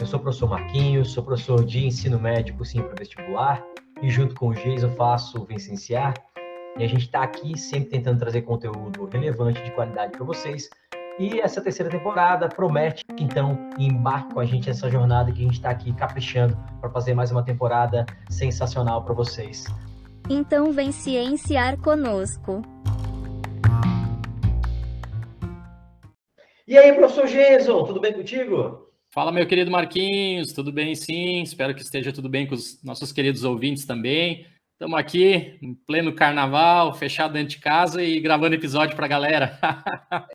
Eu sou o professor Marquinhos, sou professor de ensino médico sim para vestibular e junto com o Jason faço o Vicenciar. E a gente está aqui sempre tentando trazer conteúdo relevante de qualidade para vocês. E essa terceira temporada promete, então, embarque com a gente nessa jornada que a gente está aqui caprichando para fazer mais uma temporada sensacional para vocês. Então vem cienciar conosco. E aí, professor Jason, tudo bem contigo? Fala, meu querido Marquinhos, tudo bem sim? Espero que esteja tudo bem com os nossos queridos ouvintes também. Estamos aqui em pleno carnaval, fechado dentro de casa e gravando episódio para a galera.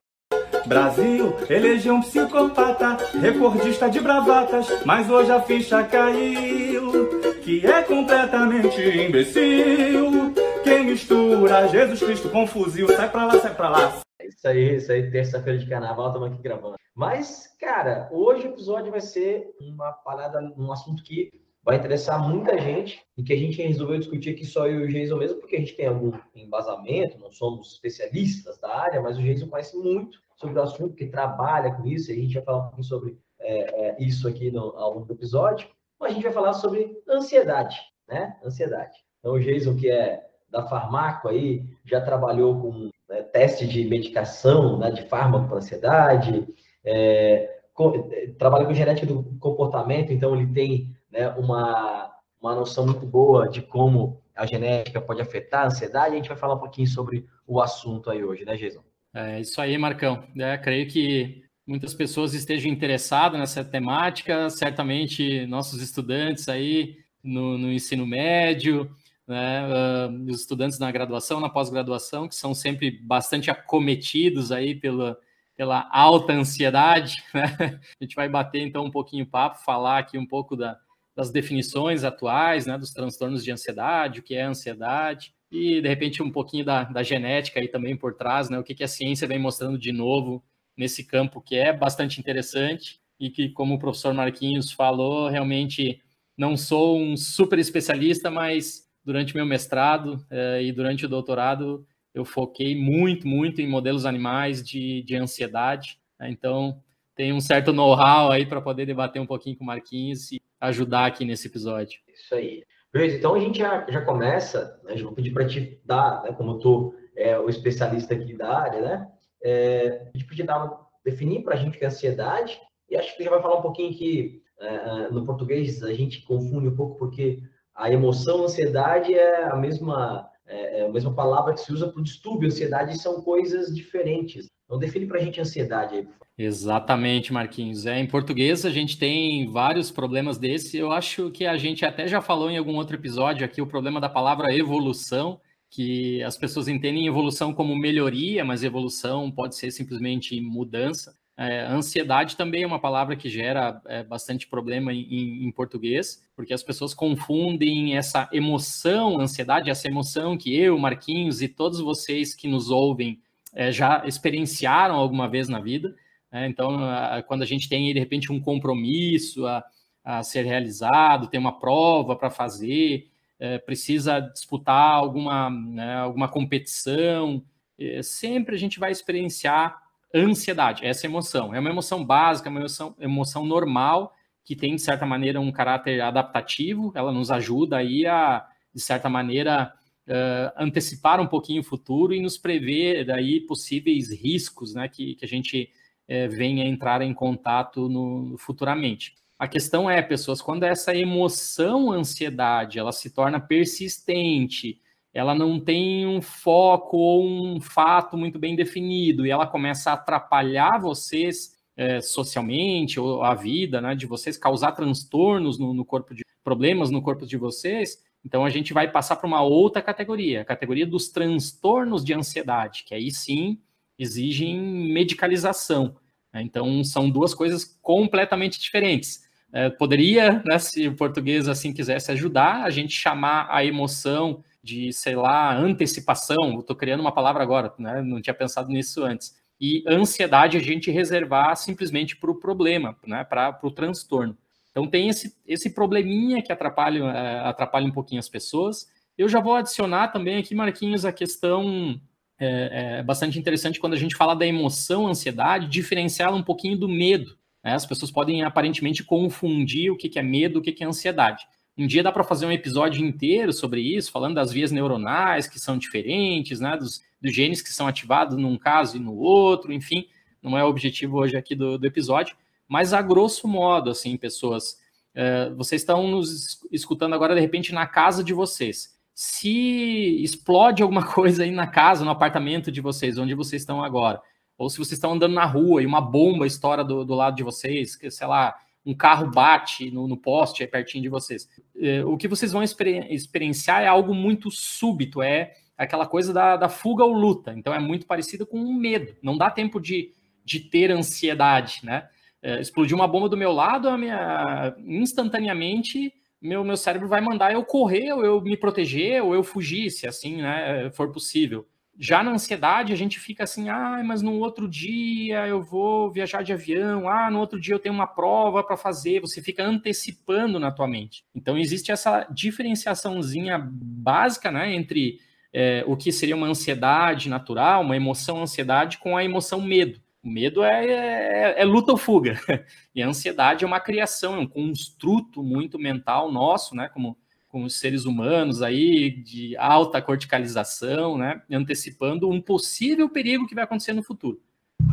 Brasil elegeu um psicopata, recordista de bravatas, mas hoje a ficha caiu, que é completamente imbecil. Quem mistura Jesus Cristo com fuzil, sai pra lá, sai pra lá. Isso aí, isso aí, terça-feira de carnaval, estamos aqui gravando. Mas, cara, hoje o episódio vai ser uma parada, um assunto que vai interessar muita gente e que a gente resolveu discutir aqui só eu e o Jason mesmo, porque a gente tem algum embasamento, não somos especialistas da área, mas o Jason conhece muito sobre o assunto, que trabalha com isso, e a gente vai falar um pouquinho sobre é, é, isso aqui no, ao longo do episódio. Mas a gente vai falar sobre ansiedade, né? Ansiedade. Então, o Jason, que é da Farmaco aí, já trabalhou com né, teste de medicação, né, de fármaco para ansiedade, é, com, trabalha com genética do comportamento, então ele tem né, uma, uma noção muito boa de como a genética pode afetar a ansiedade. A gente vai falar um pouquinho sobre o assunto aí hoje, né, Jason? É isso aí, Marcão. É, creio que muitas pessoas estejam interessadas nessa temática, certamente nossos estudantes aí no, no ensino médio, né, uh, os estudantes na graduação, na pós-graduação, que são sempre bastante acometidos aí pela, pela alta ansiedade. Né? A gente vai bater então um pouquinho o papo, falar aqui um pouco da, das definições atuais, né, dos transtornos de ansiedade, o que é ansiedade, e de repente um pouquinho da, da genética aí também por trás, né? O que, que a ciência vem mostrando de novo nesse campo que é bastante interessante e que, como o professor Marquinhos falou, realmente não sou um super especialista, mas durante meu mestrado eh, e durante o doutorado eu foquei muito, muito em modelos animais de, de ansiedade. Né? Então, tem um certo know-how aí para poder debater um pouquinho com o Marquinhos e ajudar aqui nesse episódio. Isso aí. Beleza, então a gente já, já começa, né, vou pedir para te dar, né, como tu é o especialista aqui da área, né, é, a dar, definir para a gente o que é ansiedade, e acho que já vai falar um pouquinho que é, no português a gente confunde um pouco porque a emoção, ansiedade é a mesma, é, é a mesma palavra que se usa para o distúrbio, ansiedade são coisas diferentes. Então define para a gente ansiedade aí, por favor. Exatamente, Marquinhos. É, em português a gente tem vários problemas desse. Eu acho que a gente até já falou em algum outro episódio aqui o problema da palavra evolução, que as pessoas entendem evolução como melhoria, mas evolução pode ser simplesmente mudança. É, ansiedade também é uma palavra que gera é, bastante problema em, em, português, porque as pessoas confundem essa emoção, ansiedade, essa emoção que eu, Marquinhos e todos vocês que nos ouvem é, já experienciaram alguma vez na vida. Né? Então, quando a gente tem, de repente, um compromisso a, a ser realizado, tem uma prova para fazer, é, precisa disputar alguma, né, alguma competição, é, sempre a gente vai experienciar ansiedade, essa emoção. É uma emoção básica, uma emoção, emoção normal, que tem, de certa maneira, um caráter adaptativo, ela nos ajuda aí a, de certa maneira, uh, antecipar um pouquinho o futuro e nos prever daí possíveis riscos né, que, que a gente é, venha entrar em contato no, futuramente. A questão é, pessoas, quando essa emoção, ansiedade, ela se torna persistente, ela não tem um foco ou um fato muito bem definido e ela começa a atrapalhar vocês é, socialmente ou a vida, né, de vocês causar transtornos no, no corpo de problemas no corpo de vocês, então a gente vai passar para uma outra categoria, a categoria dos transtornos de ansiedade, que aí sim exigem medicalização. Né? Então são duas coisas completamente diferentes. É, poderia, né, se o português assim quisesse ajudar, a gente chamar a emoção de, sei lá, antecipação. Estou criando uma palavra agora, né? não tinha pensado nisso antes. E ansiedade a gente reservar simplesmente para o problema, né? para o transtorno. Então tem esse, esse probleminha que atrapalha, é, atrapalha um pouquinho as pessoas. Eu já vou adicionar também aqui, Marquinhos, a questão é, é bastante interessante quando a gente fala da emoção, ansiedade, diferenciá-la um pouquinho do medo. Né? As pessoas podem aparentemente confundir o que, que é medo, o que, que é ansiedade. Um dia dá para fazer um episódio inteiro sobre isso, falando das vias neuronais que são diferentes, né? dos, dos genes que são ativados num caso e no outro, enfim, não é o objetivo hoje aqui do, do episódio. Mas a grosso modo, assim, pessoas, é, vocês estão nos escutando agora de repente na casa de vocês. Se explode alguma coisa aí na casa, no apartamento de vocês, onde vocês estão agora, ou se vocês estão andando na rua e uma bomba estoura do, do lado de vocês, que, sei lá, um carro bate no, no poste aí pertinho de vocês. É, o que vocês vão exper experienciar é algo muito súbito, é aquela coisa da, da fuga ou luta. Então é muito parecido com um medo. Não dá tempo de, de ter ansiedade, né? é, explodiu uma bomba do meu lado, a minha, instantaneamente meu, meu cérebro vai mandar eu correr, ou eu me proteger, ou eu fugir, se assim né, for possível. Já na ansiedade, a gente fica assim, ah, mas no outro dia eu vou viajar de avião, ah, no outro dia eu tenho uma prova para fazer, você fica antecipando na tua mente. Então, existe essa diferenciaçãozinha básica, né, entre é, o que seria uma ansiedade natural, uma emoção ansiedade, com a emoção medo. O medo é, é, é, luta ou fuga. E a ansiedade é uma criação, é um construto muito mental nosso, né? Como, como seres humanos aí, de alta corticalização, né? Antecipando um possível perigo que vai acontecer no futuro.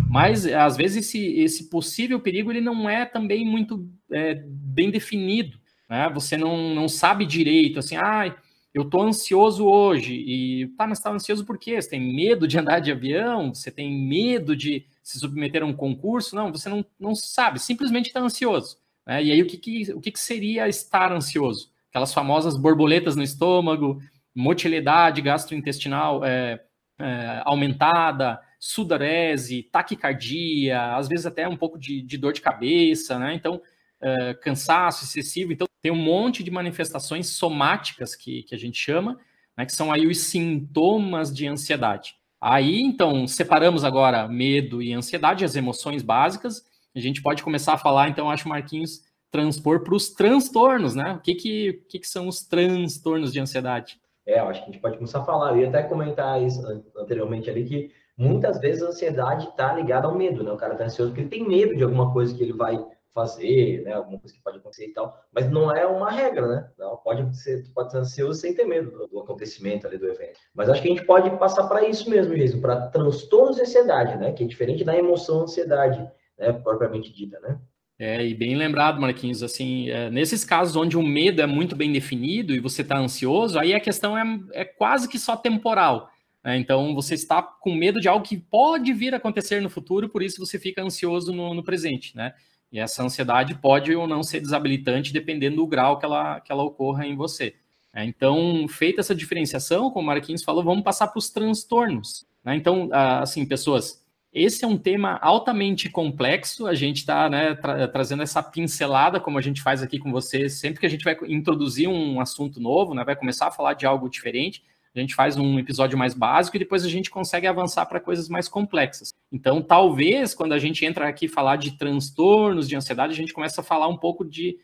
Mas, às vezes, esse, esse possível perigo ele não é também muito é, bem definido. Né? Você não, não sabe direito, assim, ah, eu tô ansioso hoje. E, tá, mas tá ansioso por quê? Você tem medo de andar de avião? Você tem medo de se submeter a um concurso. Não, você não, não sabe, simplesmente está ansioso. Né? E aí, o, que, que, o que, que seria estar ansioso? Aquelas famosas borboletas no estômago, motilidade gastrointestinal é, é, aumentada, sudorese, taquicardia, às vezes até um pouco de, de dor de cabeça, né? Então, é, cansaço excessivo. Então, tem um monte de manifestações somáticas que, que a gente chama, né, que são aí os sintomas de ansiedade. Aí, então, separamos agora medo e ansiedade, as emoções básicas. A gente pode começar a falar, então, acho, Marquinhos, transpor para os transtornos, né? O que, que, que, que são os transtornos de ansiedade? É, eu acho que a gente pode começar a falar. Eu ia até comentar isso anteriormente ali, que muitas vezes a ansiedade está ligada ao medo, né? O cara está ansioso porque ele tem medo de alguma coisa que ele vai fazer, né? Alguma coisa que pode acontecer e tal, mas não é uma regra, né? Não, pode ser, pode ser ansioso sem ter medo do, acontecimento ali do evento. Mas acho que a gente pode passar para isso mesmo, Jason, para transtornos de ansiedade, né? Que é diferente da emoção ansiedade, né? Propriamente dita, né? É, e bem lembrado, Marquinhos, assim, é, nesses casos onde o medo é muito bem definido e você está ansioso, aí a questão é, é quase que só temporal. Né? Então, você está com medo de algo que pode vir a acontecer no futuro, por isso você fica ansioso no, no presente, né? E essa ansiedade pode ou não ser desabilitante, dependendo do grau que ela, que ela ocorra em você. É, então, feita essa diferenciação, como o Marquinhos falou, vamos passar para os transtornos. Né? Então, assim, pessoas, esse é um tema altamente complexo. A gente está né, tra trazendo essa pincelada, como a gente faz aqui com vocês, sempre que a gente vai introduzir um assunto novo, né, vai começar a falar de algo diferente a gente faz um episódio mais básico e depois a gente consegue avançar para coisas mais complexas. Então, talvez, quando a gente entra aqui falar de transtornos de ansiedade, a gente começa a falar um pouco de.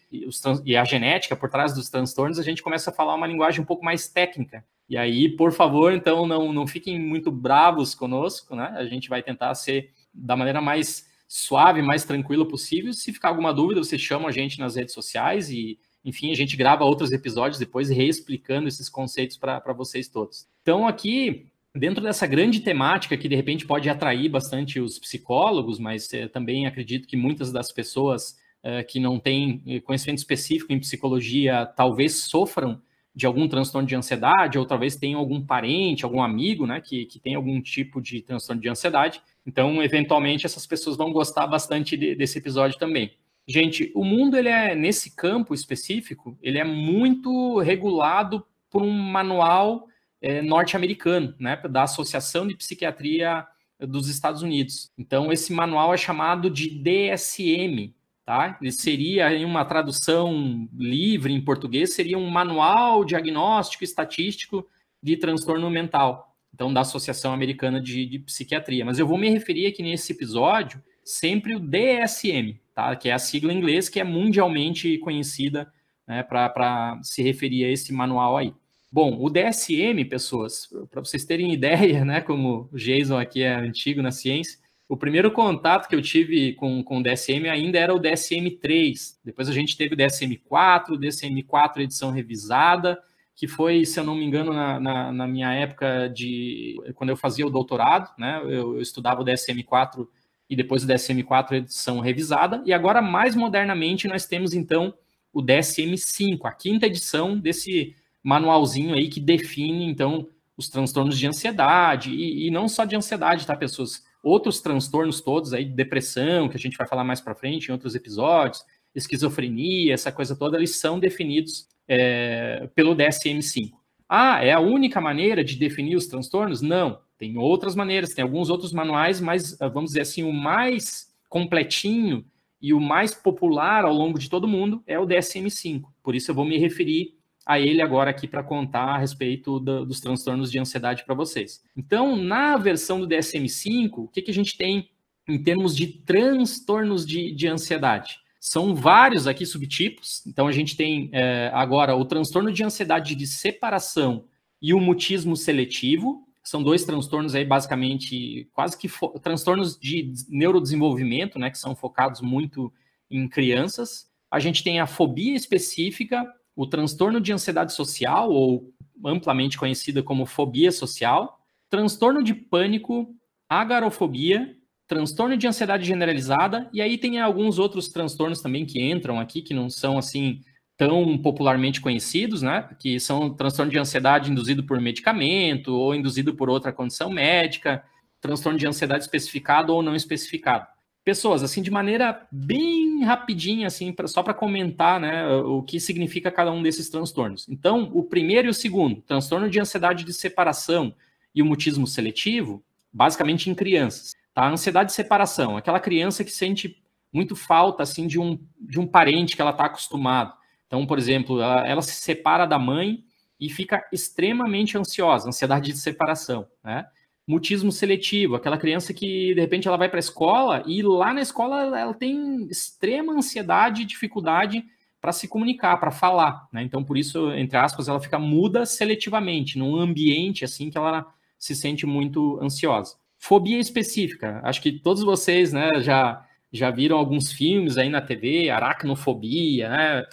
E a genética por trás dos transtornos, a gente começa a falar uma linguagem um pouco mais técnica. E aí, por favor, então, não, não fiquem muito bravos conosco, né? A gente vai tentar ser da maneira mais suave, mais tranquila possível. Se ficar alguma dúvida, você chama a gente nas redes sociais e enfim, a gente grava outros episódios depois reexplicando esses conceitos para vocês todos. Então, aqui, dentro dessa grande temática que de repente pode atrair bastante os psicólogos, mas é, também acredito que muitas das pessoas é, que não têm conhecimento específico em psicologia talvez sofram de algum transtorno de ansiedade, ou talvez tenham algum parente, algum amigo, né, que, que tem algum tipo de transtorno de ansiedade. Então, eventualmente, essas pessoas vão gostar bastante de, desse episódio também. Gente, o mundo, ele é, nesse campo específico, ele é muito regulado por um manual é, norte-americano, né, da Associação de Psiquiatria dos Estados Unidos. Então, esse manual é chamado de DSM, tá? Ele seria, em uma tradução livre em português, seria um manual diagnóstico estatístico de transtorno mental, então, da Associação Americana de, de Psiquiatria. Mas eu vou me referir aqui nesse episódio sempre o DSM, tá? Que é a sigla em inglês que é mundialmente conhecida né, para se referir a esse manual aí. Bom, o DSM, pessoas, para vocês terem ideia, né, como o Jason aqui é antigo na ciência, o primeiro contato que eu tive com, com o DSM ainda era o DSM-3. Depois a gente teve o DSM-4, o DSM-4 edição revisada, que foi, se eu não me engano, na, na, na, minha época de quando eu fazia o doutorado, né? Eu, eu estudava o DSM-4 e depois o DSM-4 edição revisada. E agora, mais modernamente, nós temos então o DSM-5, a quinta edição desse manualzinho aí que define, então, os transtornos de ansiedade, e, e, não só de ansiedade, tá, pessoas? Outros transtornos todos aí, depressão, que a gente vai falar mais para frente em outros episódios, esquizofrenia, essa coisa toda, eles são definidos é, pelo DSM-5. Ah, é a única maneira de definir os transtornos? Não, tem outras maneiras, tem alguns outros manuais, mas vamos dizer assim, o mais completinho e o mais popular ao longo de todo mundo é o DSM-5. Por isso eu vou me referir a ele agora aqui para contar a respeito do, dos transtornos de ansiedade para vocês. Então, na versão do DSM-5, o que, que a gente tem em termos de transtornos de, de ansiedade? São vários aqui subtipos. Então, a gente tem é, agora o transtorno de ansiedade de separação e o mutismo seletivo. São dois transtornos aí, basicamente, quase que transtornos de neurodesenvolvimento, né, que são focados muito em crianças. A gente tem a fobia específica, o transtorno de ansiedade social, ou amplamente conhecida como fobia social, transtorno de pânico, agarofobia, transtorno de ansiedade generalizada, e aí tem alguns outros transtornos também que entram aqui, que não são assim tão popularmente conhecidos, né? Que são transtorno de ansiedade induzido por medicamento ou induzido por outra condição médica, transtorno de ansiedade especificado ou não especificado pessoas, assim, de maneira bem rapidinha, assim, pra, só para comentar, né, o que significa cada um desses transtornos. Então, o primeiro e o segundo, transtorno de ansiedade de separação e o mutismo seletivo, basicamente em crianças. Tá? A ansiedade de separação, aquela criança que sente muito falta, assim, de um, de um parente que ela está acostumado. Então, por exemplo, ela, ela se separa da mãe e fica extremamente ansiosa, ansiedade de separação, né? mutismo seletivo, aquela criança que de repente ela vai para a escola e lá na escola ela tem extrema ansiedade e dificuldade para se comunicar, para falar, né? Então por isso, entre aspas, ela fica muda seletivamente num ambiente assim que ela se sente muito ansiosa. Fobia específica, acho que todos vocês, né, já já viram alguns filmes aí na TV, aracnofobia, né?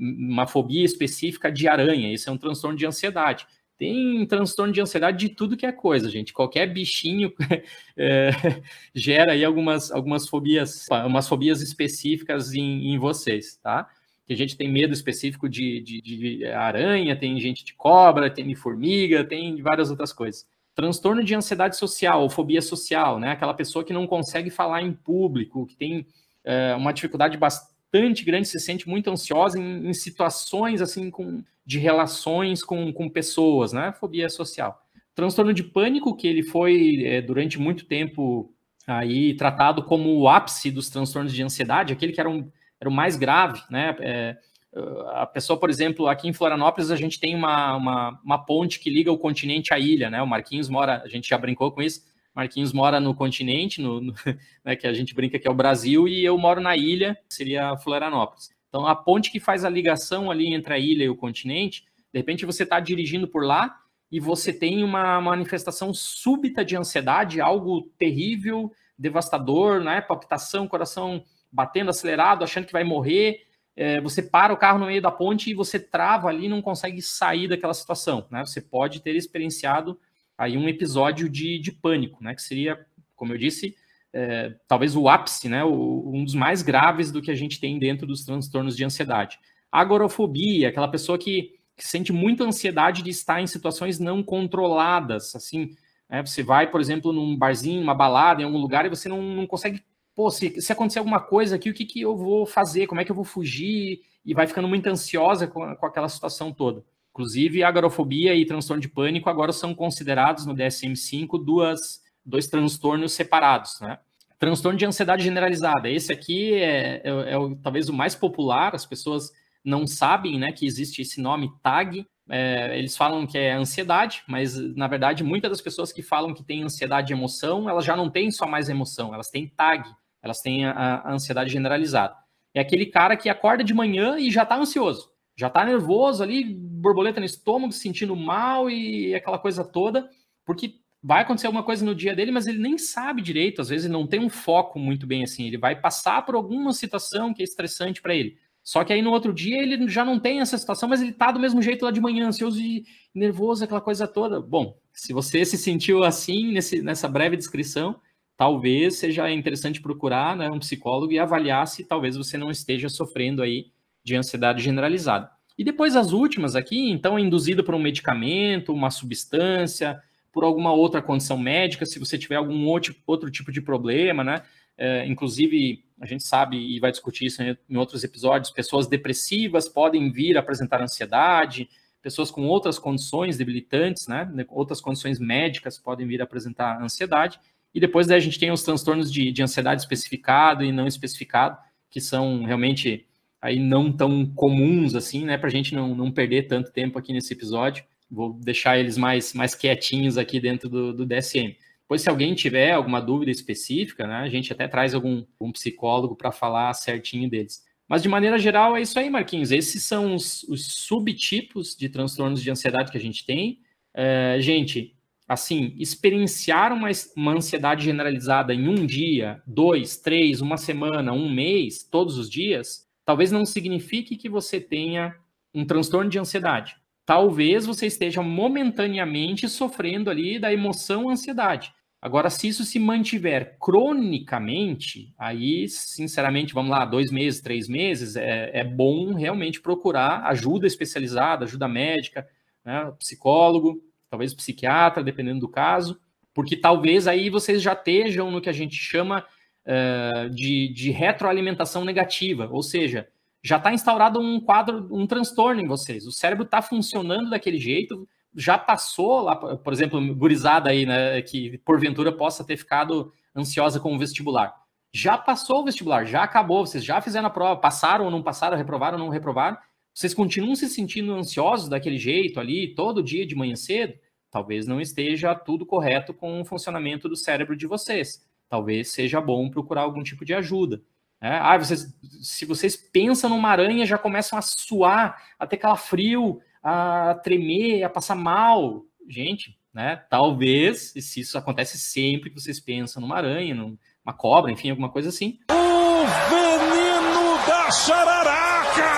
Uma fobia específica de aranha, isso é um transtorno de ansiedade tem transtorno de ansiedade de tudo que é coisa, gente. Qualquer bichinho é, gera aí algumas, algumas fobias, umas fobias específicas em, em vocês, tá? Que a gente tem medo específico de, de, de, aranha, tem gente de cobra, tem de formiga, tem várias outras coisas. Transtorno de ansiedade social ou fobia social, né? Aquela pessoa que não consegue falar em público, que tem é, uma dificuldade bastante grande, se sente muito ansiosa em, em situações assim com, de relações com, com pessoas, né? Fobia social. Transtorno de pânico, que ele foi é, durante muito tempo aí tratado como o ápice dos transtornos de ansiedade, aquele que era, um, era o mais grave, né? É, a pessoa, por exemplo, aqui em Florianópolis, a gente tem uma, uma, uma, ponte que liga o continente à ilha, né? O Marquinhos mora, a gente já brincou com isso, Marquinhos mora no continente, no, no né, que a gente brinca que é o Brasil, e eu moro na ilha, seria Florianópolis. Então, a ponte que faz a ligação ali entre a ilha e o continente, de repente você está dirigindo por lá e você tem uma manifestação súbita de ansiedade, algo terrível, devastador, né? Palpitação, coração batendo acelerado, achando que vai morrer. É, você para o carro no meio da ponte e você trava ali, não consegue sair daquela situação, né? Você pode ter experienciado aí um episódio de, de pânico, né? Que seria, como eu disse, é, talvez o ápice, né, o, um dos mais graves do que a gente tem dentro dos transtornos de ansiedade. agorafobia, aquela pessoa que, que, sente muita ansiedade de estar em situações não controladas, assim, né, você vai, por exemplo, num barzinho, uma balada, em algum lugar, e você não, não consegue, pô, se, se acontecer alguma coisa aqui, o que, que eu vou fazer, como é que eu vou fugir, e vai ficando muito ansiosa com, com aquela situação toda. Inclusive, agorafobia e transtorno de pânico agora são considerados no DSM-5 duas dois transtornos separados, né? Transtorno de ansiedade generalizada. Esse aqui é, é, é o, talvez o mais popular, as pessoas não sabem né, que existe esse nome TAG. É, eles falam que é ansiedade, mas na verdade, muitas das pessoas que falam que têm ansiedade de emoção, elas já não têm só mais emoção, elas têm TAG, elas têm a, a ansiedade generalizada. É aquele cara que acorda de manhã e já está ansioso, já está nervoso ali, borboleta no estômago, se sentindo mal e aquela coisa toda, porque vai acontecer alguma coisa no dia dele, mas ele nem sabe direito, às vezes não tem um foco muito bem assim, ele vai passar por alguma situação que é estressante para ele. Só que aí no outro dia ele já não tem essa situação, mas ele tá do mesmo jeito lá de manhã, ansioso e nervoso, aquela coisa toda. Bom, se você se sentiu assim nesse, nessa breve descrição, talvez seja interessante procurar né, um psicólogo e avaliar se talvez você não esteja sofrendo aí de ansiedade generalizada. E depois as últimas aqui, então, induzido por um medicamento, uma substância, por alguma outra condição médica, se você tiver algum outro, outro tipo de problema, né? É, inclusive, a gente sabe e vai discutir isso em, outros episódios, pessoas depressivas podem vir apresentar ansiedade, pessoas com outras condições debilitantes, né? Outras condições médicas podem vir apresentar ansiedade. E depois daí a gente tem os transtornos de, de ansiedade especificado e não especificado, que são realmente aí não tão comuns assim, né? Para a gente não, não perder tanto tempo aqui nesse episódio. Vou deixar eles mais, mais quietinhos aqui dentro do, do DSM. Pois se alguém tiver alguma dúvida específica, né, a gente até traz algum um psicólogo para falar certinho deles. Mas de maneira geral é isso aí, Marquinhos. Esses são os, os subtipos de transtornos de ansiedade que a gente tem. É, gente, assim, experienciar uma, uma ansiedade generalizada em um dia, dois, três, uma semana, um mês, todos os dias, talvez não signifique que você tenha um transtorno de ansiedade talvez você esteja momentaneamente sofrendo ali da emoção ansiedade. Agora, se isso se mantiver cronicamente, aí, sinceramente, vamos lá, dois meses, três meses, é, é bom realmente procurar ajuda especializada, ajuda médica, né, psicólogo, talvez psiquiatra, dependendo do caso, porque talvez aí vocês já estejam no que a gente chama uh, de, de retroalimentação negativa, ou seja, já está instaurado um quadro, um transtorno em vocês. O cérebro está funcionando daquele jeito, já passou lá, por exemplo, gurizada aí, né, que porventura possa ter ficado ansiosa com o vestibular. Já passou o vestibular, já acabou, vocês já fizeram a prova, passaram ou não passaram, reprovaram ou não reprovaram, vocês continuam se sentindo ansiosos daquele jeito ali, todo dia de manhã cedo, talvez não esteja tudo correto com o funcionamento do cérebro de vocês. Talvez seja bom procurar algum tipo de ajuda. É, ah, vocês, se vocês pensam numa aranha, já começam a suar, a ter calafrio, a tremer, a passar mal. Gente, né? Talvez, se isso acontece sempre que vocês pensam numa aranha, numa cobra, enfim, alguma coisa assim. O veneno da chararaca!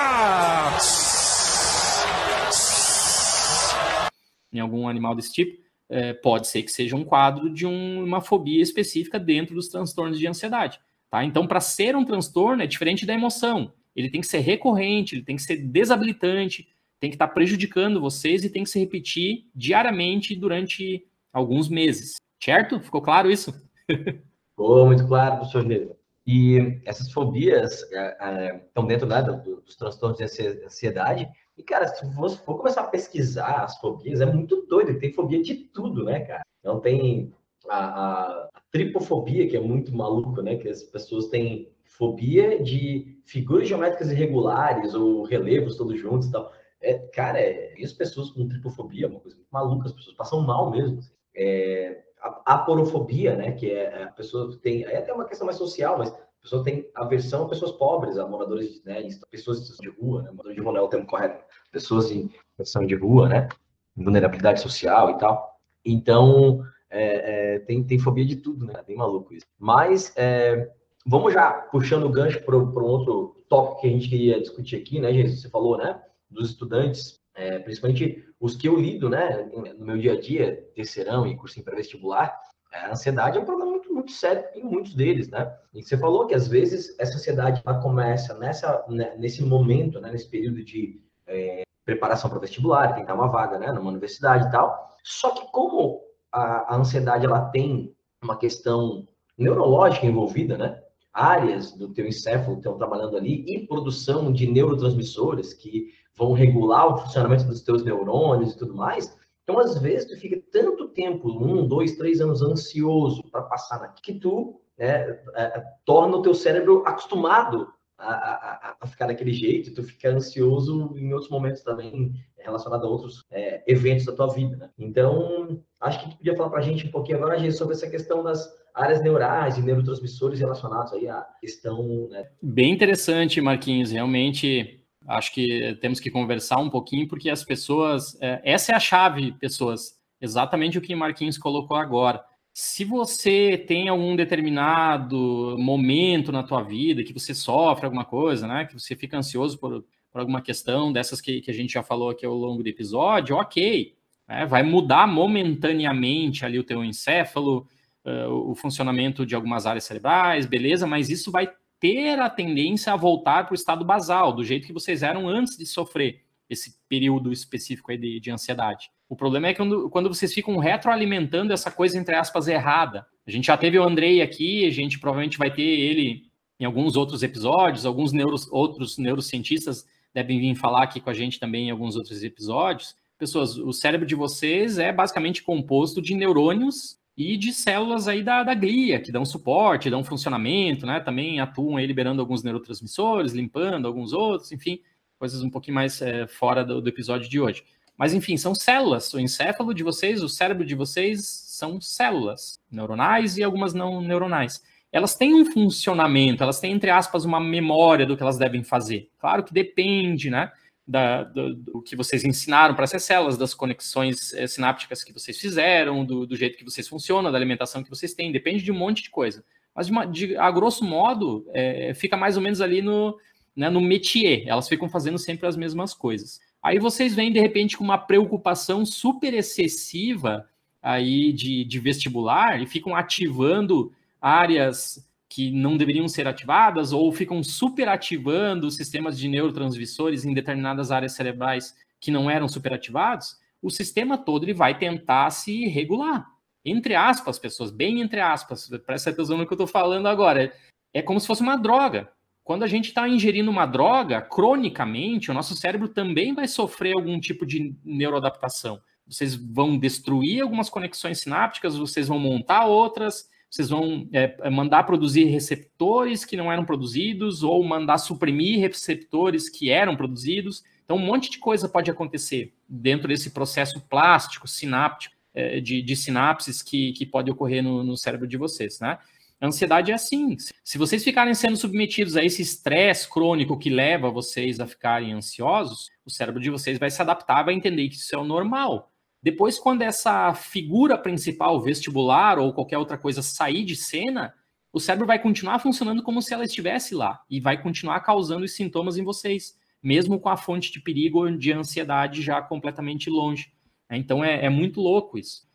Em algum animal desse tipo, é, pode ser que seja um quadro de um, uma fobia específica dentro dos transtornos de ansiedade. Tá? Então, para ser um transtorno, é diferente da emoção. Ele tem que ser recorrente, ele tem que ser desabilitante, tem que estar tá prejudicando vocês e tem que se repetir diariamente durante alguns meses. Certo? Ficou claro isso? Ficou muito claro, professor Leva. E essas fobias é, é, estão dentro né, dos transtornos de ansiedade. E, cara, se você for começar a pesquisar as fobias, é muito doido. Tem fobia de tudo, né, cara? Então, tem a, a, tripofobia, que é muito maluco, né? Que as pessoas têm fobia de figuras geométricas irregulares ou relevos todos juntos e tal. É, cara, é, as pessoas com tripofobia é uma coisa muito maluca, as pessoas passam mal mesmo. Assim. É, a aporofobia, né? Que é a pessoa que tem. É até uma questão mais social, mas pessoa tem aversão a pessoas pobres, a moradores, né? Pessoas de rua, né? Morador de rua não é o termo correto. Pessoas em situação de rua, né? Vulnerabilidade social e tal. Então, é, é, tem, tem fobia de tudo, né? Bem maluco isso. Mas é, vamos já puxando o gancho para um outro tópico que a gente queria discutir aqui, né, gente? Você falou, né? Dos estudantes, é, principalmente os que eu lido, né? No meu dia a dia, terceirão e cursinho pré-vestibular, é, a ansiedade é um problema muito, sério em muitos deles, né? E você falou que às vezes essa ansiedade ela começa nessa, né, nesse momento, né, nesse período de é, preparação para vestibular, tentar uma vaga, né, numa universidade e tal. Só que como a, a ansiedade ela tem uma questão neurológica envolvida, né? Áreas do teu encéfalo estão trabalhando ali e produção de neurotransmissores que vão regular o funcionamento dos teus neurônios e tudo mais. Então, às vezes, tu fica tanto tempo, um, dois, três anos ansioso para passar naquilo, que tu né, é, torna o teu cérebro acostumado a, a, a, ficar daquele jeito, tu fica ansioso em outros momentos também relacionado a outros é, eventos da tua vida. Né? Então, acho que tu podia falar para a gente um pouquinho agora, gente, sobre essa questão das áreas neurais e neurotransmissores relacionados aí à questão... Né? Bem interessante, Marquinhos, realmente... Acho que temos que conversar um pouquinho, porque as pessoas. É, essa é a chave, pessoas. Exatamente o que Marquinhos colocou agora se você tem algum determinado momento na tua vida que você sofre alguma coisa, né? Que você fica ansioso por, por alguma questão dessas que, que a gente já falou aqui ao longo do episódio, ok. Né, vai mudar momentaneamente ali o teu encéfalo, uh, o funcionamento de algumas áreas cerebrais, beleza, mas isso vai ter a tendência a voltar para o estado basal, do jeito que vocês eram antes de sofrer esse período específico aí de, de ansiedade. O problema é quando, quando vocês ficam retroalimentando essa coisa, entre aspas, errada. A gente já teve o Andrei aqui, a gente provavelmente vai ter ele em alguns outros episódios, alguns neuros, outros neurocientistas devem vir falar aqui com a gente também em alguns outros episódios. Pessoas, o cérebro de vocês é basicamente composto de neurônios e de células aí da, da glia, que dão suporte, dão funcionamento, né? Também atuam aí liberando alguns neurotransmissores, limpando alguns outros, enfim, coisas um pouquinho mais é, fora do, do episódio de hoje. Mas, enfim, são células. O encéfalo de vocês, o cérebro de vocês são células neuronais e algumas não neuronais. Elas têm um funcionamento, elas têm, entre aspas, uma memória do que elas devem fazer. Claro que depende, né? Da, do, do, que vocês ensinaram para essas células, das conexões é, sinápticas que vocês fizeram, do, do, jeito que vocês funcionam, da alimentação que vocês têm, depende de um monte de coisa. Mas, de uma, de, a grosso modo, é, fica mais ou menos ali no, né, no métier, elas ficam fazendo sempre as mesmas coisas. Aí vocês vêm, de repente, com uma preocupação super excessiva aí de, de vestibular e ficam ativando áreas que não deveriam ser ativadas ou ficam superativando sistemas de neurotransmissores em determinadas áreas cerebrais que não eram superativados, o sistema todo ele vai tentar se regular. Entre aspas, pessoas, bem entre aspas, presta atenção no que eu estou falando agora. É como se fosse uma droga. Quando a gente está ingerindo uma droga, cronicamente, o nosso cérebro também vai sofrer algum tipo de neuroadaptação. Vocês vão destruir algumas conexões sinápticas, vocês vão montar outras, vocês vão é, é mandar produzir receptores que não eram produzidos, ou mandar suprimir receptores que eram produzidos. Então, um monte de coisa pode acontecer dentro desse processo plástico, sináptico, é, de, de sinapses que, que pode ocorrer no, no cérebro de vocês, né? A ansiedade é assim. Se vocês ficarem sendo submetidos a esse estresse crônico que leva vocês a ficarem ansiosos, o cérebro de vocês vai se adaptar, vai entender que isso é o normal. Depois, quando essa figura principal, vestibular ou qualquer outra coisa, sair de cena, o cérebro vai continuar funcionando como se ela estivesse lá e vai continuar causando os sintomas em vocês, mesmo com a fonte de perigo ou de ansiedade já completamente longe. Então é, é muito louco isso.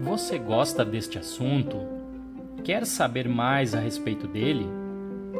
Você gosta deste assunto? Quer saber mais a respeito dele?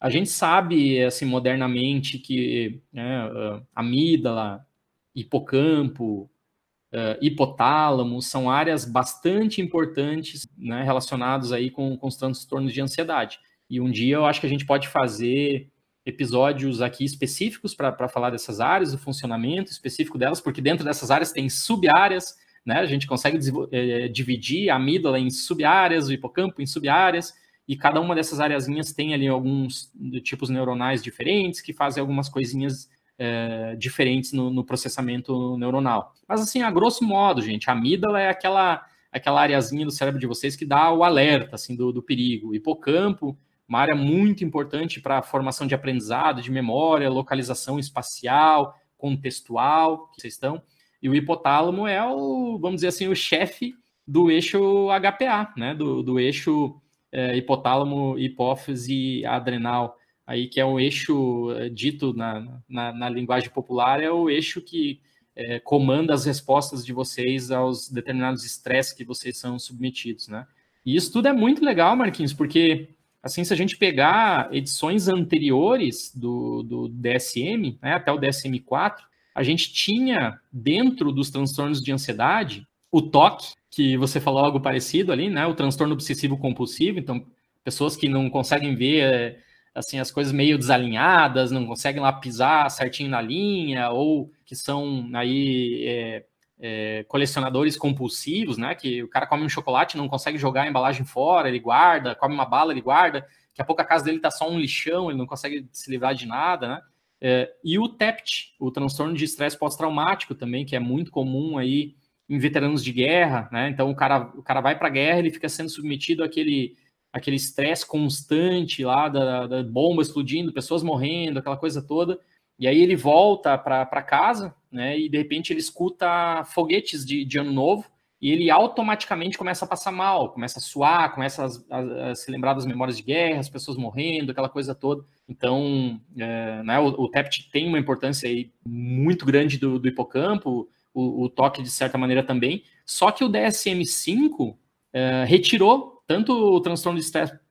A gente sabe, assim, modernamente, que né, amígdala, hipocampo, uh, hipotálamo são áreas bastante importantes né, relacionadas aí com, com os transtornos de ansiedade. E um dia eu acho que a gente pode fazer episódios aqui específicos para falar dessas áreas, do funcionamento específico delas, porque dentro dessas áreas tem sub-áreas, né? A gente consegue é, dividir a amígdala em sub-áreas, o hipocampo em sub-áreas, e cada uma dessas areazinhas tem ali alguns tipos neuronais diferentes que fazem algumas coisinhas é, diferentes no, no, processamento neuronal. Mas assim, a grosso modo, gente, a amígdala é aquela aquela areazinha do cérebro de vocês que dá o alerta assim do, do perigo. O hipocampo, uma área muito importante para a formação de aprendizado, de memória, localização espacial, contextual, que vocês estão. E o hipotálamo é o, vamos dizer assim, o chefe do eixo HPA, né? Do, do eixo é, hipotálamo, hipófise, adrenal, aí que é o eixo é, dito na, na, na, linguagem popular, é o eixo que é, comanda as respostas de vocês aos determinados estresses que vocês são submetidos, né? E isso tudo é muito legal, Marquinhos, porque assim, se a gente pegar edições anteriores do, do DSM, né, até o DSM-4, a gente tinha dentro dos transtornos de ansiedade o TOC, que você falou algo parecido ali, né? O transtorno obsessivo compulsivo, então pessoas que não conseguem ver é, assim as coisas meio desalinhadas, não conseguem lá pisar certinho na linha, ou que são aí é, é, colecionadores compulsivos, né? Que o cara come um chocolate, não consegue jogar a embalagem fora, ele guarda, come uma bala, ele guarda, daqui a pouco a casa dele tá só um lixão, ele não consegue se livrar de nada, né? É, e o TEPT, o transtorno de estresse pós-traumático também, que é muito comum aí em veteranos de guerra, né? Então o cara, o cara vai para a guerra, ele fica sendo submetido àquele aquele estresse constante lá da, da, bomba explodindo, pessoas morrendo, aquela coisa toda. E aí ele volta para casa, né? E de repente ele escuta foguetes de, de ano novo e ele automaticamente começa a passar mal, começa a suar, começa a, a, a se lembrar das memórias de guerra, as pessoas morrendo, aquela coisa toda. Então, é, né, o, o TEPT tem uma importância aí muito grande do, do hipocampo, o, o, toque de certa maneira também. Só que o DSM-5 é, retirou tanto o transtorno de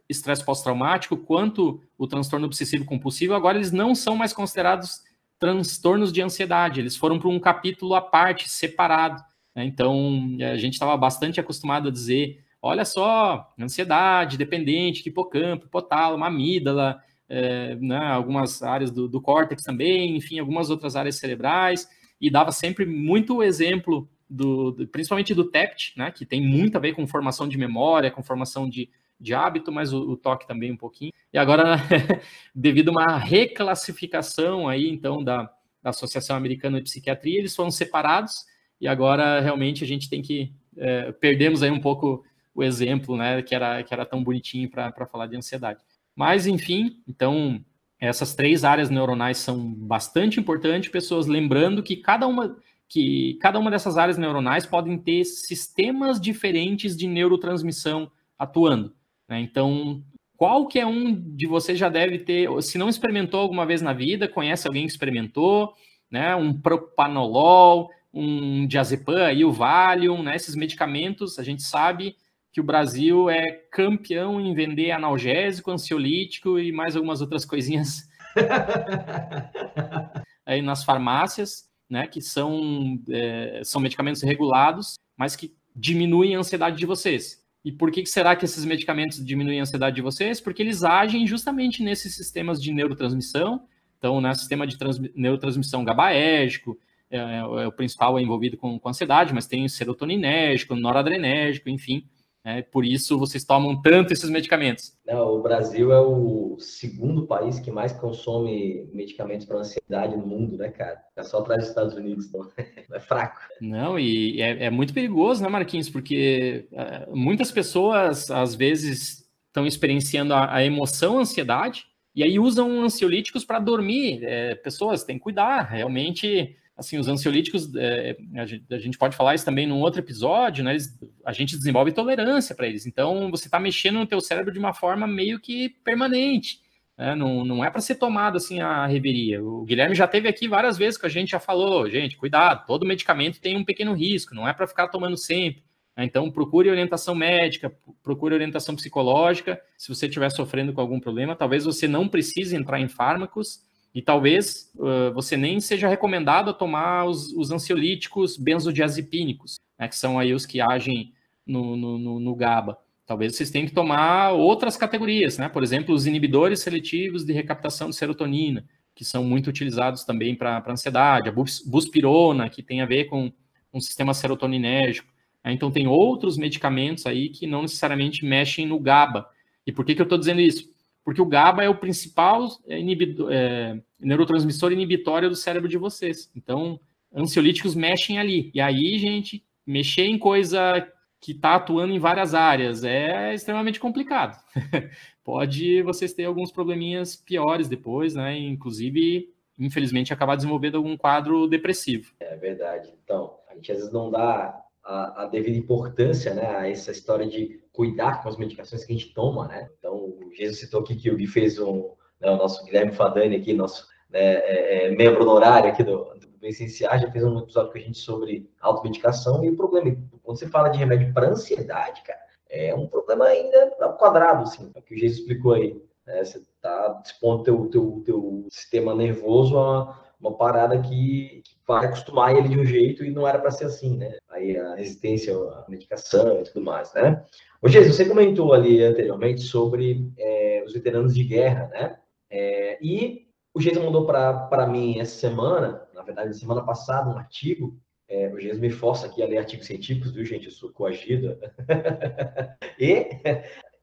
estresse pós-traumático quanto o transtorno obsessivo compulsivo. Agora eles não são mais considerados transtornos de ansiedade. Eles foram para um capítulo à parte, separado. Né? Então a gente estava bastante acostumado a dizer, olha só, ansiedade, dependente, hipocampo, hipotálamo, amígdala, é, né, algumas áreas do, do córtex também, enfim, algumas outras áreas cerebrais e dava sempre muito exemplo do, do, principalmente do TEPT, né, que tem muito a ver com formação de memória, com formação de, de hábito, mas o, o toque também um pouquinho. E agora, devido a uma reclassificação aí, então, da, da Associação Americana de Psiquiatria, eles foram separados e agora realmente a gente tem que é, perdemos aí um pouco o exemplo, né, que era que era tão bonitinho para falar de ansiedade. Mas enfim, então essas três áreas neuronais são bastante importantes, pessoas lembrando que cada uma que cada uma dessas áreas neuronais podem ter sistemas diferentes de neurotransmissão atuando. Né? Então, qualquer um de vocês já deve ter, se não experimentou alguma vez na vida, conhece alguém que experimentou, né? Um propanolol, um diazepam e o Valium, né? Esses medicamentos, a gente sabe que o Brasil é campeão em vender analgésico, ansiolítico e mais algumas outras coisinhas aí nas farmácias, né, que são, é, são medicamentos regulados, mas que diminuem a ansiedade de vocês. E por que será que esses medicamentos diminuem a ansiedade de vocês? Porque eles agem justamente nesses sistemas de neurotransmissão. Então, né, sistema de neurotransmissão GABAérgico, é, é, o principal é envolvido com, com ansiedade, mas tem serotoninérgico, noradrenérgico, enfim. É, por isso vocês tomam tanto esses medicamentos. Não, o Brasil é o segundo país que mais consome medicamentos para ansiedade no mundo, né, cara? É só atrás dos Estados Unidos, então é fraco. Não, e é, é muito perigoso, né, Marquinhos? Porque é, muitas pessoas, às vezes, estão experienciando a, a, emoção, a ansiedade, e aí usam ansiolíticos para dormir. É, pessoas têm que cuidar, realmente assim, os ansiolíticos, é, a, gente, a, gente, pode falar isso também num outro episódio, né? Eles, a gente desenvolve tolerância para eles. Então, você está mexendo no teu cérebro de uma forma meio que permanente. Né? Não, não é para ser tomado assim a reveria. O Guilherme já teve aqui várias vezes que a gente já falou, gente, cuidado, todo medicamento tem um pequeno risco, não é para ficar tomando sempre. Né? Então, procure orientação médica, procure orientação psicológica. Se você estiver sofrendo com algum problema, talvez você não precise entrar em fármacos, e talvez uh, você nem seja recomendado a tomar os, os ansiolíticos benzodiazepínicos, né, que são aí os que agem no, no, no, GABA. Talvez vocês tenham que tomar outras categorias, né? Por exemplo, os inibidores seletivos de recaptação de serotonina, que são muito utilizados também para ansiedade, a buspirona, que tem a ver com um sistema serotoninérgico. Né? Então, tem outros medicamentos aí que não necessariamente mexem no GABA. E por que, que eu estou dizendo isso? Porque o GABA é o principal é, é, neurotransmissor inibitório do cérebro de vocês. Então, ansiolíticos mexem ali. E aí, gente, mexer em coisa que está atuando em várias áreas é extremamente complicado. Pode vocês ter alguns probleminhas piores depois, né? Inclusive, infelizmente, acabar desenvolvendo algum quadro depressivo. É verdade. Então, a gente às vezes não dá a, a, devida importância né, a essa história de cuidar com as medicações que a gente toma, né? Então, o Jesus citou aqui que o Gui fez um, né, o nosso Guilherme Fadani aqui, nosso né, é, é, membro honorário aqui do, do já fez um episódio com a gente sobre automedicação e o problema, quando você fala de remédio para ansiedade, cara, é um problema ainda quadrado, assim, é o que o Jesus explicou aí. Né? Você está expondo teu, teu, teu sistema nervoso a uma parada que, que, vai acostumar ele de um jeito e não era para ser assim, né? Aí a resistência à medicação e tudo mais, né? Ô, Jesus, você comentou ali anteriormente sobre é, os veteranos de guerra, né? É, e o Jesus mandou para mim essa semana, na verdade, semana passada, um artigo. É, o Jesus me força aqui a ler artigos científicos, viu, gente? Eu sou coagido. e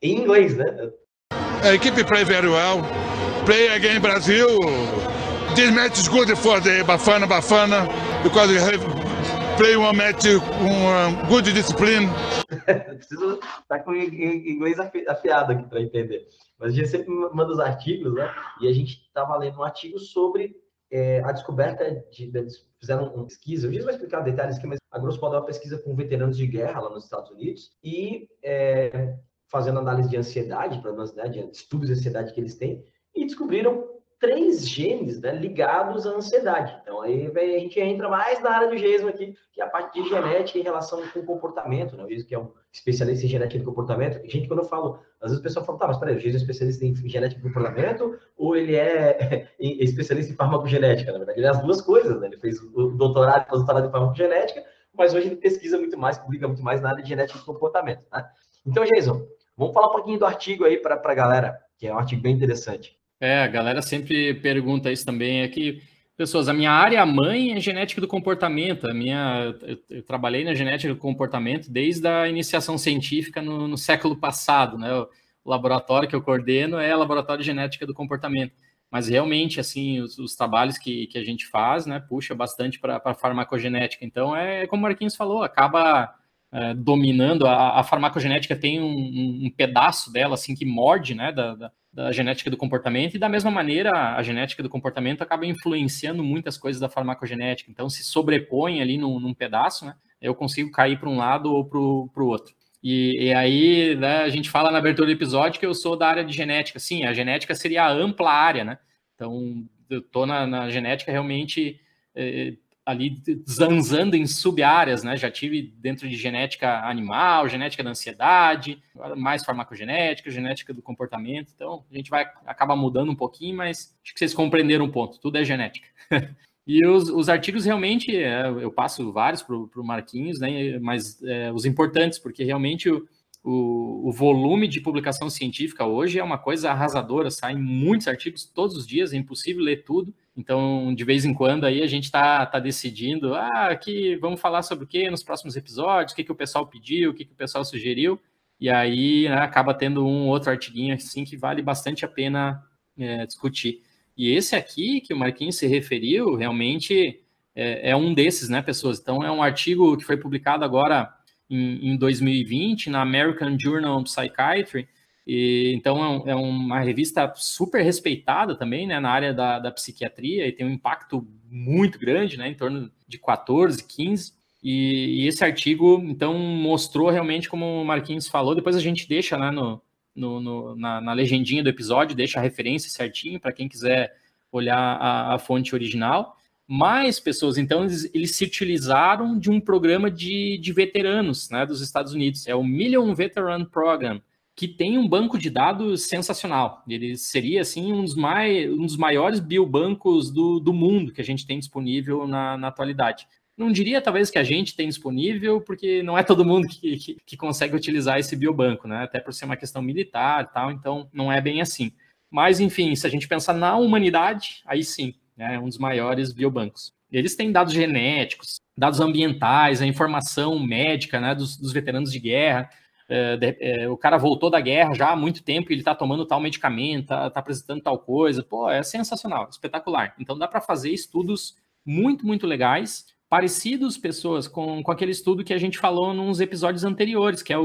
em inglês, né? A equipe play very well. Play again Brasil. This match is good for the Bafana Bafana because we have play one match com good discipline. Preciso estar tá com inglês afiado aqui para entender. Mas a gente sempre manda os artigos, né? E a gente estava lendo um artigo sobre é, a descoberta de, de, fizeram uma pesquisa. O Giz vai explicar detalhes aqui, mas a grosso modo é uma pesquisa com veteranos de guerra lá nos Estados Unidos e é, fazendo análise de ansiedade, problemas né, de estudos de ansiedade que eles têm e descobriram três genes né, ligados à ansiedade. Então, aí a gente entra mais na área do GESMO aqui, que é a parte de genética em relação com o comportamento, né? O GESMO que é um especialista em genética do comportamento. Gente, quando eu falo, às vezes o pessoal fala, tá, mas peraí, o GESMO é especialista em genética do comportamento ou ele é especialista em farmacogenética? Na verdade, ele é as duas coisas, né? Ele fez o doutorado e doutorado em farmacogenética, mas hoje ele pesquisa muito mais, publica muito mais na área de genética do comportamento, né? Então, Jason, vamos falar um pouquinho do artigo aí para a galera, que é um artigo bem interessante. É, a galera sempre pergunta isso também. É que, pessoas, a minha área mãe é genética do comportamento. A minha, eu, eu trabalhei na genética do comportamento desde a iniciação científica no, no século passado, né? O, o laboratório que eu coordeno é laboratório de genética do comportamento. Mas realmente, assim, os, os trabalhos que, que a gente faz, né, puxa bastante para a farmacogenética. Então, é como o Marquinhos falou, acaba é, dominando. A, a, farmacogenética tem um, um, um, pedaço dela, assim, que morde, né, da, da da genética do comportamento, e da mesma maneira, a genética do comportamento acaba influenciando muitas coisas da farmacogenética. Então, se sobrepõe ali num, num pedaço, né, eu consigo cair para um lado ou para o outro. E, e aí, né, a gente fala na abertura do episódio que eu sou da área de genética. Sim, a genética seria a ampla área, né? Então, eu estou na, na, genética realmente eh, ali zanzando em sub-áreas, né? Já tive dentro de genética animal, genética da ansiedade, mais farmacogenética, genética do comportamento. Então, a gente vai acabar mudando um pouquinho, mas acho que vocês compreenderam um ponto. Tudo é genética. e os, os, artigos realmente, é, eu passo vários para o Marquinhos, né? Mas é, os importantes, porque realmente o, o, o, volume de publicação científica hoje é uma coisa arrasadora, saem muitos artigos todos os dias, é impossível ler tudo. Então, de vez em quando aí a gente está tá decidindo, ah, aqui vamos falar sobre o que nos próximos episódios, o que, que o pessoal pediu, o que, que o pessoal sugeriu, e aí né, acaba tendo um outro artiguinho assim que vale bastante a pena é, discutir. E esse aqui que o Marquinhos se referiu, realmente é, é, um desses, né, pessoas? Então, é um artigo que foi publicado agora em, em 2020 na American Journal of Psychiatry, e, então é, é, uma revista super respeitada também, né, na área da, da psiquiatria e tem um impacto muito grande, né, em torno de 14, 15. E, e esse artigo, então, mostrou realmente, como o Marquinhos falou, depois a gente deixa né, no, no, no na, na, legendinha do episódio, deixa a referência certinho para quem quiser olhar a, a, fonte original. Mais pessoas, então, eles, eles, se utilizaram de um programa de, de veteranos né, dos Estados Unidos, é o Million Veteran Program, que tem um banco de dados sensacional. Ele seria assim um dos, mai, um dos maiores biobancos do, do mundo que a gente tem disponível na, na atualidade. Não diria talvez que a gente tem disponível, porque não é todo mundo que, que, que, consegue utilizar esse biobanco, né? Até por ser uma questão militar e tal, então não é bem assim. Mas, enfim, se a gente pensar na humanidade, aí sim, né, é um dos maiores biobancos. Eles têm dados genéticos, dados ambientais, a informação médica né, dos, dos veteranos de guerra, é, é, o cara voltou da guerra já há muito tempo, ele está tomando tal medicamento, está tá apresentando tal coisa. Pô, é sensacional, espetacular. Então dá para fazer estudos muito, muito legais, parecidos, pessoas, com, com aquele estudo que a gente falou nos episódios anteriores, que é o,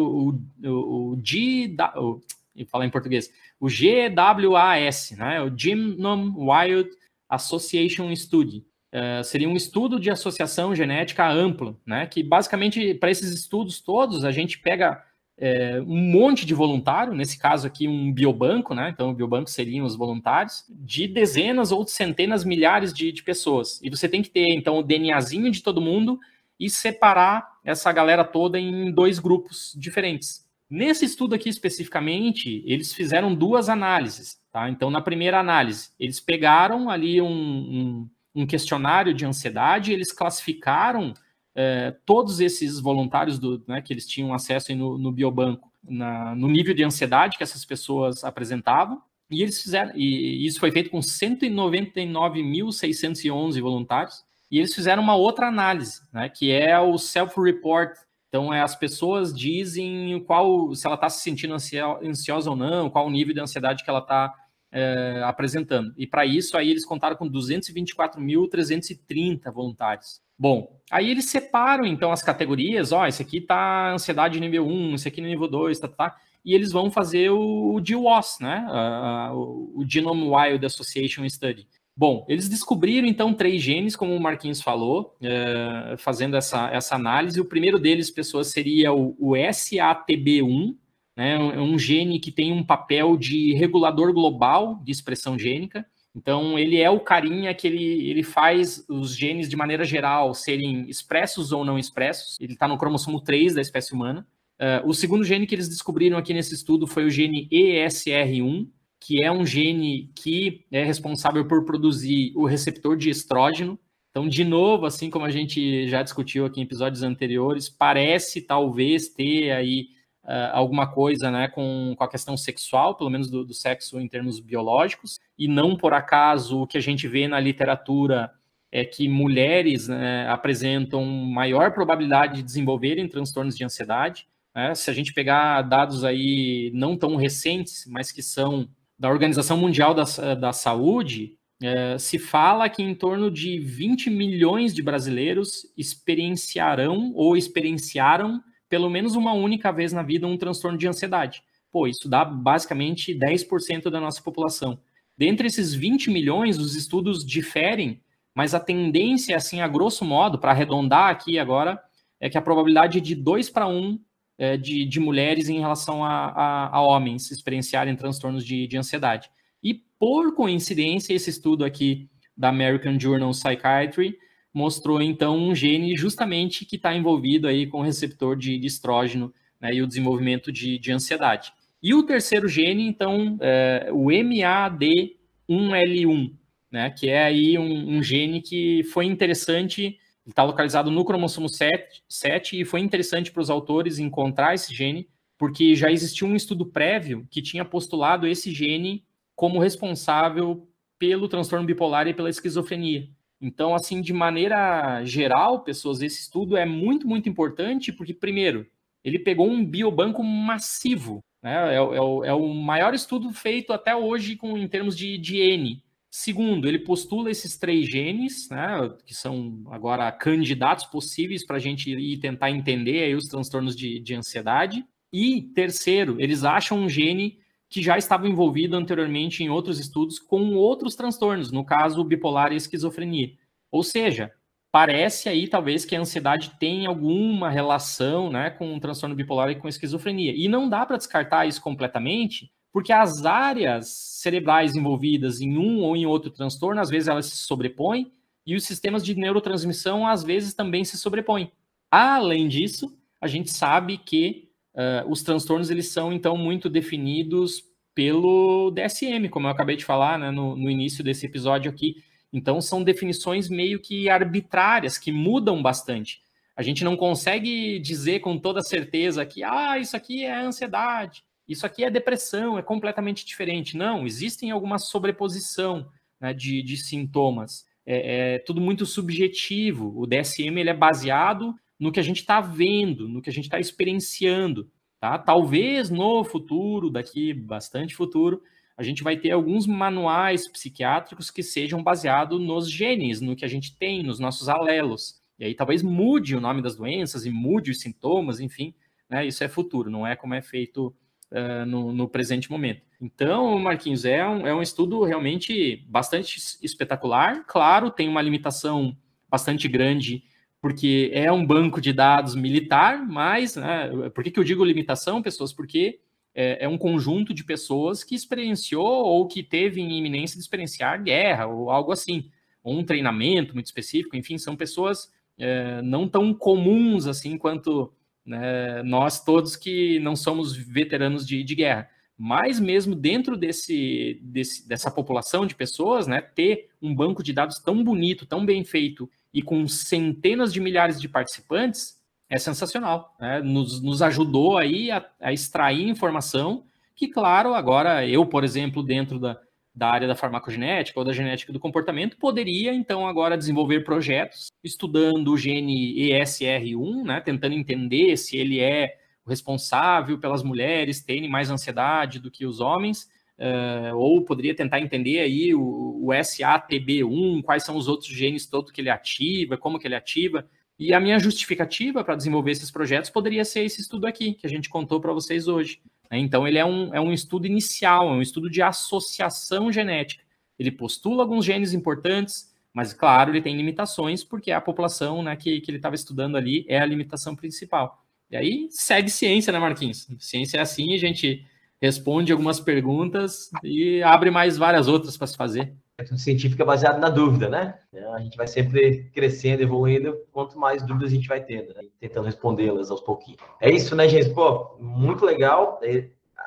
o, o, o G. O, falar em português, o GWAS, né? O Genome Wild Association Study. Uh, seria um estudo de associação genética ampla, né? Que basicamente, para esses estudos todos, a gente pega é, um monte de voluntário, nesse caso aqui um biobanco, né? Então o biobanco seriam os voluntários, de dezenas ou de centenas, milhares de, de pessoas. E você tem que ter, então, o DNAzinho de todo mundo e separar essa galera toda em dois grupos diferentes. Nesse estudo aqui especificamente, eles fizeram duas análises, tá? Então, na primeira análise, eles pegaram ali um, um, um questionário de ansiedade, eles classificaram é, todos esses voluntários do, né, que eles tinham acesso no, no biobanco, na, no nível de ansiedade que essas pessoas apresentavam, e eles fizeram, e isso foi feito com 199.611 voluntários, e eles fizeram uma outra análise, né, que é o self-report. Então, é, as pessoas dizem qual, se ela está se sentindo ansiosa ou não, qual o nível de ansiedade que ela está é, apresentando. E para isso, aí eles contaram com 224.330 voluntários. Bom, aí eles separam então as categorias, ó, esse aqui tá ansiedade nível 1, esse aqui nível 2, tá, tá, e eles vão fazer o, o GWAS, né, uh, o, o Genome Wild Association Study. Bom, eles descobriram então três genes, como o Marquinhos falou, uh, fazendo essa, essa análise. O primeiro deles, pessoas, seria o, o SATB1, né, um, um gene que tem um papel de regulador global de expressão gênica. Então, ele é o carinha que ele, ele faz os genes, de maneira geral, serem expressos ou não expressos. Ele está no cromossomo 3 da espécie humana. Uh, o segundo gene que eles descobriram aqui nesse estudo foi o gene ESR1, que é um gene que é responsável por produzir o receptor de estrógeno. Então, de novo, assim como a gente já discutiu aqui em episódios anteriores, parece talvez ter aí uh, alguma coisa né, com, com a questão sexual, pelo menos do, do sexo em termos biológicos, e não por acaso o que a gente vê na literatura é que mulheres né, apresentam maior probabilidade de desenvolverem transtornos de ansiedade. Né? Se a gente pegar dados aí não tão recentes, mas que são da Organização Mundial da, da Saúde, é, se fala que em torno de 20 milhões de brasileiros experienciarão ou experienciaram pelo menos uma única vez na vida um transtorno de ansiedade. Pô, isso dá basicamente 10% da nossa população. Dentre esses 20 milhões, os estudos diferem, mas a tendência, assim, a grosso modo, para arredondar aqui agora, é que a probabilidade é de 2 para 1 é, de, de, mulheres em relação a, a, a homens experienciarem transtornos de, de, ansiedade. E, por coincidência, esse estudo aqui da American Journal of Psychiatry mostrou então um gene justamente que está envolvido aí com o receptor de, de estrógeno né, e o desenvolvimento de, de, ansiedade. E o terceiro gene, então, é o MAD1L1, né, que é aí um, um gene que foi interessante, está localizado no cromossomo 7, 7 e foi interessante para os autores encontrar esse gene, porque já existia um estudo prévio que tinha postulado esse gene como responsável pelo transtorno bipolar e pela esquizofrenia. Então, assim, de maneira geral, pessoas, esse estudo é muito, muito importante, porque, primeiro, ele pegou um biobanco massivo, né? É, é, o, é o, maior estudo feito até hoje com, em termos de, de N. Segundo, ele postula esses três genes, né, que são agora candidatos possíveis para a gente ir tentar entender aí os transtornos de, de ansiedade. E terceiro, eles acham um gene que já estava envolvido anteriormente em outros estudos com outros transtornos, no caso bipolar e esquizofrenia. Ou seja, parece aí talvez que a ansiedade tem alguma relação né, com o transtorno bipolar e com esquizofrenia. E não dá para descartar isso completamente, porque as áreas cerebrais envolvidas em um ou em outro transtorno, às vezes elas se sobrepõem, e os sistemas de neurotransmissão, às vezes, também se sobrepõem. Além disso, a gente sabe que Uh, os transtornos eles são então muito definidos pelo DSM, como eu acabei de falar né, no, no, início desse episódio aqui. Então são definições meio que arbitrárias que mudam bastante. A gente não consegue dizer com toda certeza que ah, isso aqui é ansiedade, isso aqui é depressão, é completamente diferente. Não, existem alguma sobreposição né, de, de sintomas. É, é, tudo muito subjetivo. O DSM ele é baseado no que a gente está vendo, no que a gente está experienciando. tá? Talvez no futuro, daqui bastante futuro, a gente vai ter alguns manuais psiquiátricos que sejam baseados nos genes, no que a gente tem, nos nossos alelos. E aí talvez mude o nome das doenças e mude os sintomas, enfim, né? Isso é futuro, não é como é feito uh, no, no, presente momento. Então, Marquinhos, é um, é um estudo realmente bastante espetacular. Claro, tem uma limitação bastante grande porque é um banco de dados militar, mas né, por que, que eu digo limitação, pessoas? Porque é, é, um conjunto de pessoas que experienciou ou que teve em iminência de experienciar guerra ou algo assim, ou um treinamento muito específico, enfim, são pessoas é, não tão comuns assim quanto né, nós todos que não somos veteranos de, de guerra. Mas mesmo dentro desse, desse, dessa população de pessoas, né, ter um banco de dados tão bonito, tão bem feito e com centenas de milhares de participantes é sensacional. Né? Nos, nos ajudou aí a, a, extrair informação que, claro, agora eu, por exemplo, dentro da, da área da farmacogenética ou da genética do comportamento, poderia então agora desenvolver projetos estudando o gene ESR1, né, tentando entender se ele é o responsável pelas mulheres terem mais ansiedade do que os homens, uh, ou poderia tentar entender aí o, o SATB1, quais são os outros genes todos que ele ativa, como que ele ativa. E a minha justificativa para desenvolver esses projetos poderia ser esse estudo aqui, que a gente contou para vocês hoje. Né? Então, ele é um, é um estudo inicial, é um estudo de associação genética. Ele postula alguns genes importantes, mas, claro, ele tem limitações, porque a população né, que, que ele estava estudando ali é a limitação principal. E aí segue ciência, né, Marquinhos? Ciência é assim, a gente responde algumas perguntas e abre mais várias outras para se fazer. Científica baseada na dúvida, né? A gente vai sempre crescendo, evoluindo, quanto mais dúvidas a gente vai tendo, né? tentando respondê-las aos pouquinhos. É isso, né, gente? Pô, muito legal.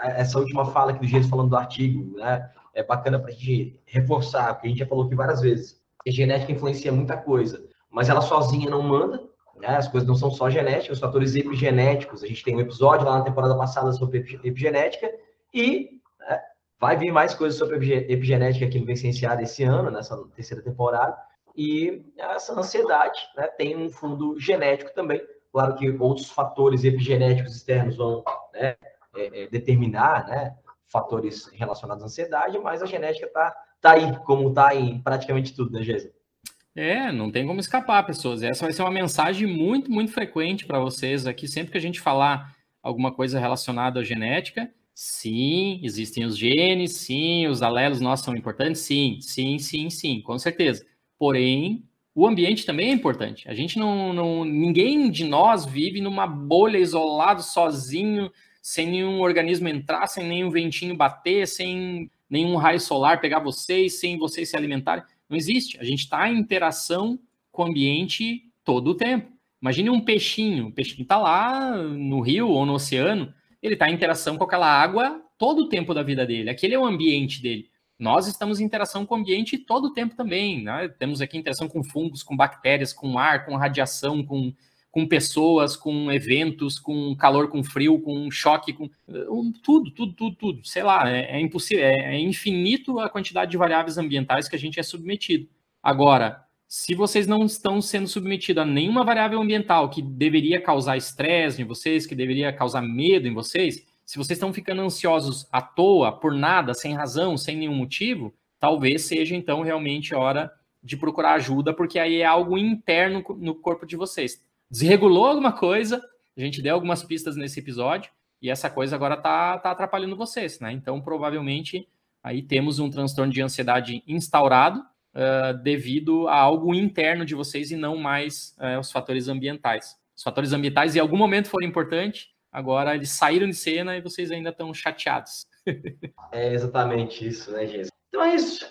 Essa última fala aqui do Gênesis falando do artigo, né? É bacana para a gente reforçar, porque a gente já falou aqui várias vezes. A genética influencia muita coisa, mas ela sozinha não manda, né? As coisas não são só genéticas, os fatores epigenéticos. A gente tem um episódio lá na temporada passada sobre epigenética e Vai vir mais coisas sobre epigenética aqui no Vicenciado esse ano, nessa terceira temporada. E essa ansiedade né, tem um fundo genético também. Claro que outros fatores epigenéticos externos vão né, é, é, determinar né, fatores relacionados à ansiedade, mas a genética está tá aí, como está em praticamente tudo, né, Jéssica? É, não tem como escapar, pessoas. Essa vai ser uma mensagem muito, muito frequente para vocês aqui, sempre que a gente falar alguma coisa relacionada à genética. Sim, existem os genes, sim, os alelos nossos são importantes, sim, sim, sim, sim, com certeza. Porém, o ambiente também é importante. A gente não, não ninguém de nós vive numa bolha isolado, sozinho, sem nenhum organismo entrar, sem nenhum ventinho bater, sem nenhum raio solar pegar vocês, sem vocês se alimentarem. Não existe. A gente está em interação com o ambiente todo o tempo. Imagine um peixinho. O peixinho está lá no rio ou no oceano ele está em interação com aquela água todo o tempo da vida dele. Aquele é o ambiente dele. Nós estamos em interação com o ambiente todo o tempo também. Né? Temos aqui interação com fungos, com bactérias, com ar, com radiação, com, com pessoas, com eventos, com calor, com frio, com choque, com um, tudo, tudo, tudo, tudo. Sei lá, é, é impossível, é, é infinito a quantidade de variáveis ambientais que a gente é submetido. Agora, se vocês não estão sendo submetidos a nenhuma variável ambiental que deveria causar estresse em vocês, que deveria causar medo em vocês, se vocês estão ficando ansiosos à toa, por nada, sem razão, sem nenhum motivo, talvez seja então realmente hora de procurar ajuda, porque aí é algo interno no corpo de vocês. Desregulou alguma coisa, a gente deu algumas pistas nesse episódio, e essa coisa agora está tá atrapalhando vocês, né? Então, provavelmente, aí temos um transtorno de ansiedade instaurado, uh, devido a algo interno de vocês e não mais uh, os fatores ambientais. Os fatores ambientais em algum momento foram importantes, agora eles saíram de cena e vocês ainda estão chateados. é exatamente isso, né, gente? Então é isso.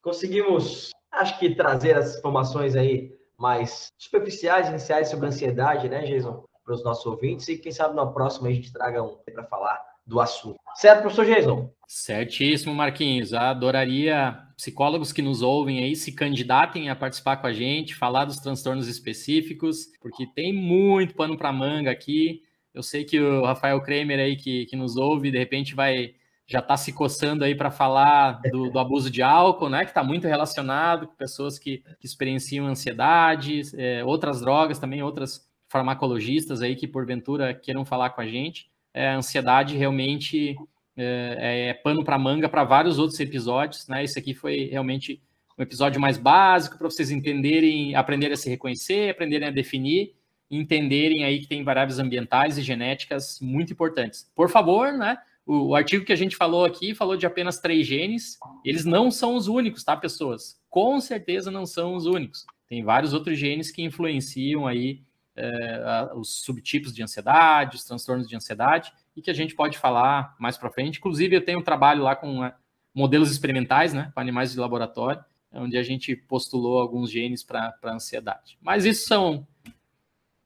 Conseguimos, acho que, trazer as informações aí mais superficiais, iniciais sobre ansiedade, né, Jason, para os nossos ouvintes. E quem sabe na próxima a gente traga um para falar do assunto. Certo, professor Jason? Certíssimo, Marquinhos. Adoraria psicólogos que nos ouvem aí se candidatem a participar com a gente, falar dos transtornos específicos, porque tem muito pano para manga aqui. Eu sei que o Rafael Kramer aí que, que nos ouve, de repente vai já está se coçando aí para falar do, do, abuso de álcool, né? Que está muito relacionado com pessoas que, que experienciam ansiedade, é, outras drogas também, outras farmacologistas aí que porventura queiram falar com a gente. é, a ansiedade realmente é, é pano para manga para vários outros episódios, né? Esse aqui foi realmente um episódio mais básico para vocês entenderem, aprenderem a se reconhecer, aprenderem a definir, entenderem aí que tem variáveis ambientais e genéticas muito importantes. Por favor, né? O, o, artigo que a gente falou aqui falou de apenas três genes. Eles não são os únicos, tá, pessoas? Com certeza não são os únicos. Tem vários outros genes que influenciam aí é, os subtipos de ansiedade, os transtornos de ansiedade, e que a gente pode falar mais para frente. Inclusive, eu tenho um trabalho lá com é, modelos experimentais, né, com animais de laboratório, onde a gente postulou alguns genes para ansiedade. Mas isso são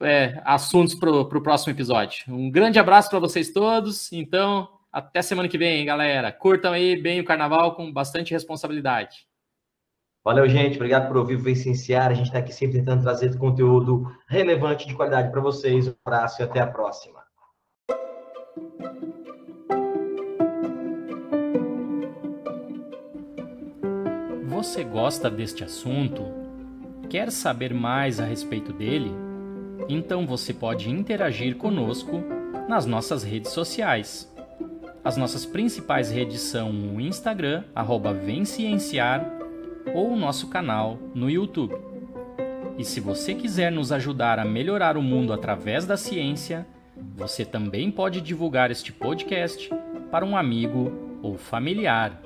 é, assuntos para o próximo episódio. Um grande abraço para vocês todos. Então, até semana que vem, galera. Curtam aí bem o carnaval com bastante responsabilidade. Valeu, gente. Obrigado por ouvir o Vicenciar. A gente está aqui sempre tentando trazer conteúdo relevante de qualidade para vocês. Um abraço e até a próxima. Você gosta deste assunto? Quer saber mais a respeito dele? Então você pode interagir conosco nas nossas redes sociais. As nossas principais redes são o Instagram, arroba Vencienciar, ou o nosso canal no YouTube. E se você quiser nos ajudar a melhorar o mundo através da ciência, você também pode divulgar este podcast para um amigo ou familiar.